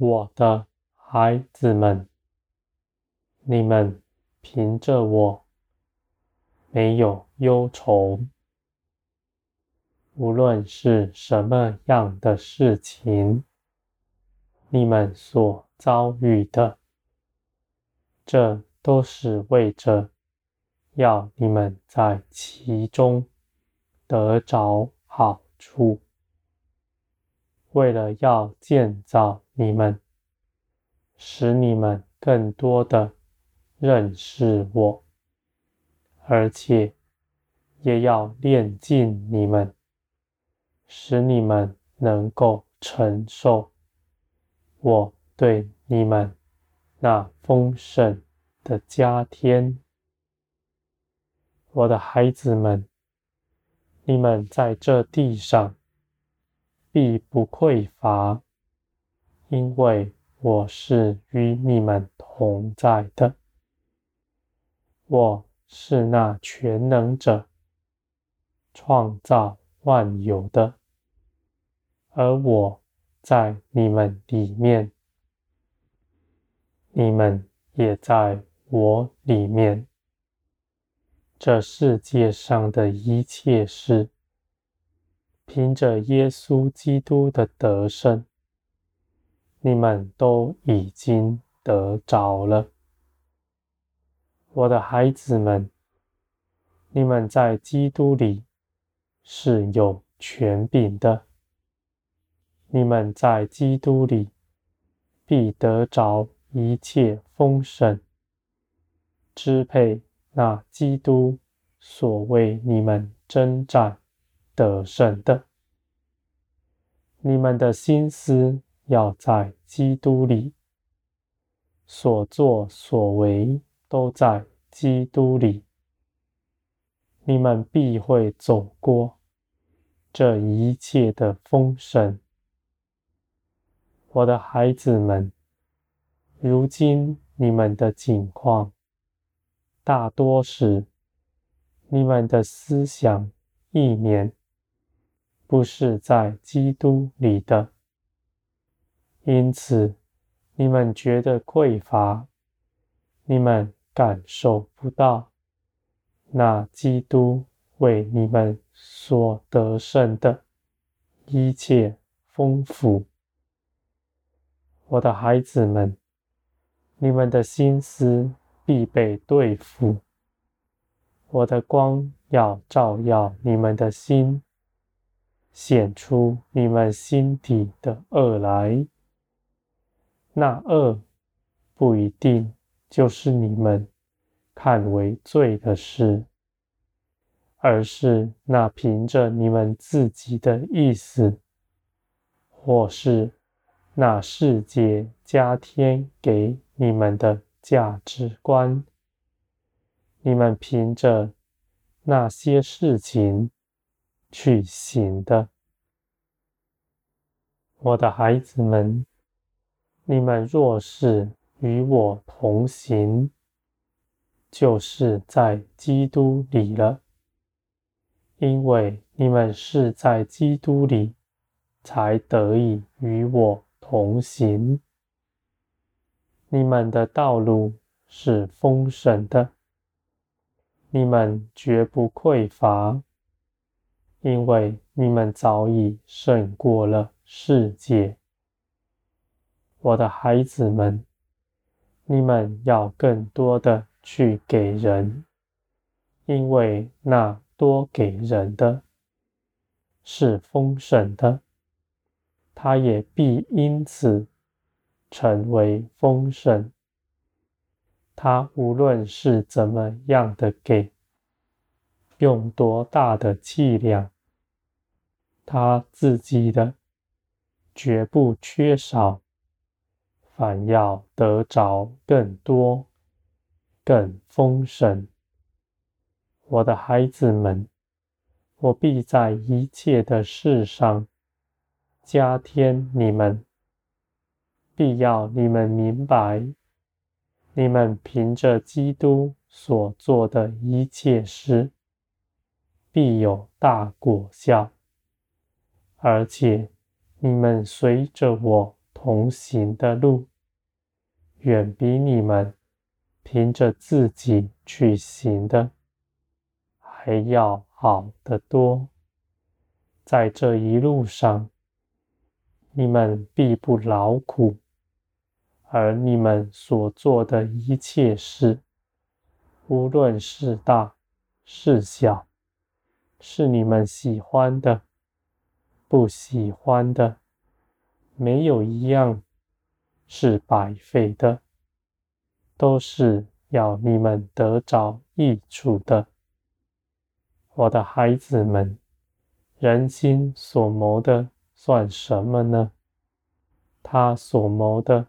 我的孩子们，你们凭着我没有忧愁。无论是什么样的事情，你们所遭遇的，这都是为着要你们在其中得着好处。为了要建造你们，使你们更多的认识我，而且也要练尽你们，使你们能够承受我对你们那丰盛的加添。我的孩子们，你们在这地上。必不匮乏，因为我是与你们同在的。我是那全能者，创造万有的，而我在你们里面，你们也在我里面。这世界上的一切事，凭着耶稣基督的得胜，你们都已经得着了。我的孩子们，你们在基督里是有权柄的。你们在基督里必得着一切丰盛，支配那基督所为你们征战得胜的，你们的心思要在基督里，所作所为都在基督里，你们必会走过这一切的丰盛。我的孩子们，如今你们的境况，大多是你们的思想意念。不是在基督里的，因此你们觉得匮乏，你们感受不到那基督为你们所得胜的一切丰富。我的孩子们，你们的心思必被对付，我的光要照耀你们的心。显出你们心底的恶来，那恶不一定就是你们看为罪的事，而是那凭着你们自己的意思，或是那世界加添给你们的价值观，你们凭着那些事情。去行的，我的孩子们，你们若是与我同行，就是在基督里了，因为你们是在基督里，才得以与我同行。你们的道路是丰盛的，你们绝不匮乏。因为你们早已胜过了世界，我的孩子们，你们要更多的去给人，因为那多给人的，是丰盛的，他也必因此成为丰盛。他无论是怎么样的给。用多大的气量，他自己的绝不缺少，反要得着更多、更丰盛。我的孩子们，我必在一切的事上加添你们，必要你们明白，你们凭着基督所做的一切事。必有大果效，而且你们随着我同行的路，远比你们凭着自己去行的还要好得多。在这一路上，你们必不劳苦，而你们所做的一切事，无论是大是小，是你们喜欢的，不喜欢的，没有一样是白费的，都是要你们得着益处的。我的孩子们，人心所谋的算什么呢？他所谋的，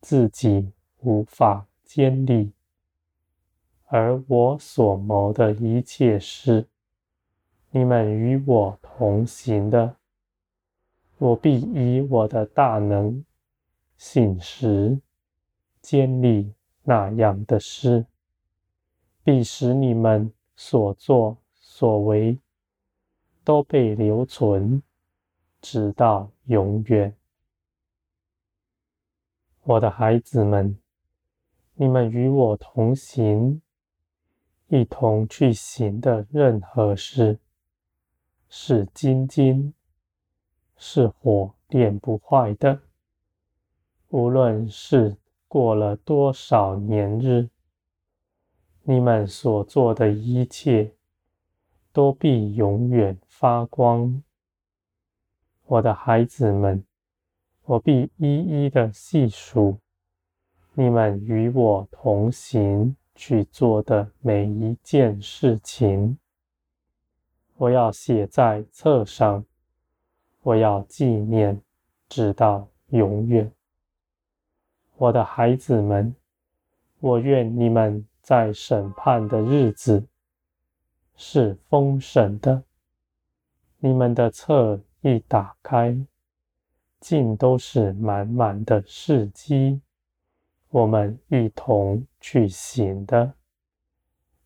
自己无法建立。而我所谋的一切事，你们与我同行的，我必以我的大能、醒时坚立那样的事，必使你们所作所为都被留存，直到永远。我的孩子们，你们与我同行。一同去行的任何事，是精金，是火炼不坏的。无论是过了多少年日，你们所做的一切，都必永远发光。我的孩子们，我必一一的细数你们与我同行。去做的每一件事情，我要写在册上，我要纪念，直到永远。我的孩子们，我愿你们在审判的日子是丰盛的。你们的册一打开，尽都是满满的事迹。我们一同去行的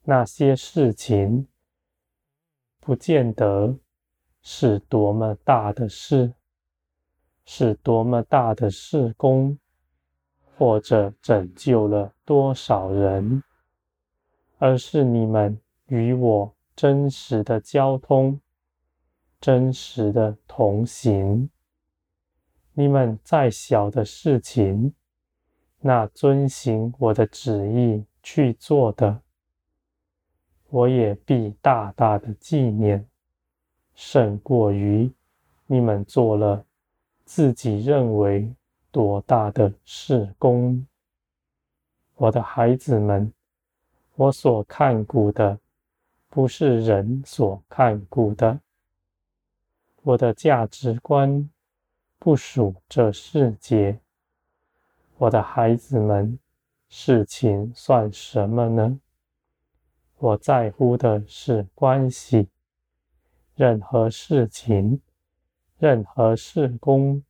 那些事情，不见得是多么大的事，是多么大的事工，或者拯救了多少人，而是你们与我真实的交通，真实的同行。你们再小的事情，那遵行我的旨意去做的，我也必大大的纪念，胜过于你们做了自己认为多大的事功。我的孩子们，我所看顾的不是人所看顾的，我的价值观不属这世界。我的孩子们，事情算什么呢？我在乎的是关系。任何事情，任何事工，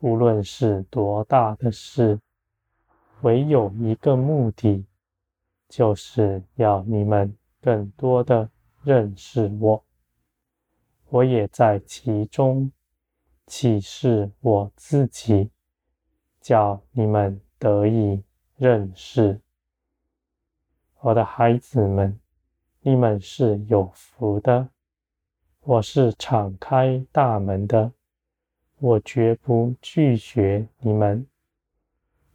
无论是多大的事，唯有一个目的，就是要你们更多的认识我。我也在其中启示我自己。叫你们得以认识。我的孩子们，你们是有福的。我是敞开大门的，我绝不拒绝你们。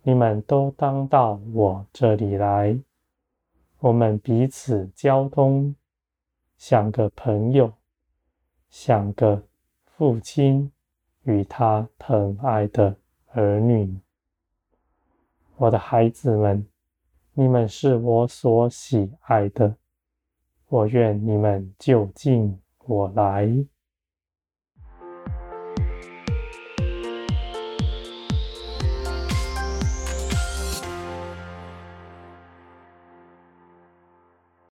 你们都当到我这里来，我们彼此交通，像个朋友，像个父亲与他疼爱的儿女，我的孩子们，你们是我所喜爱的，我愿你们就近我来。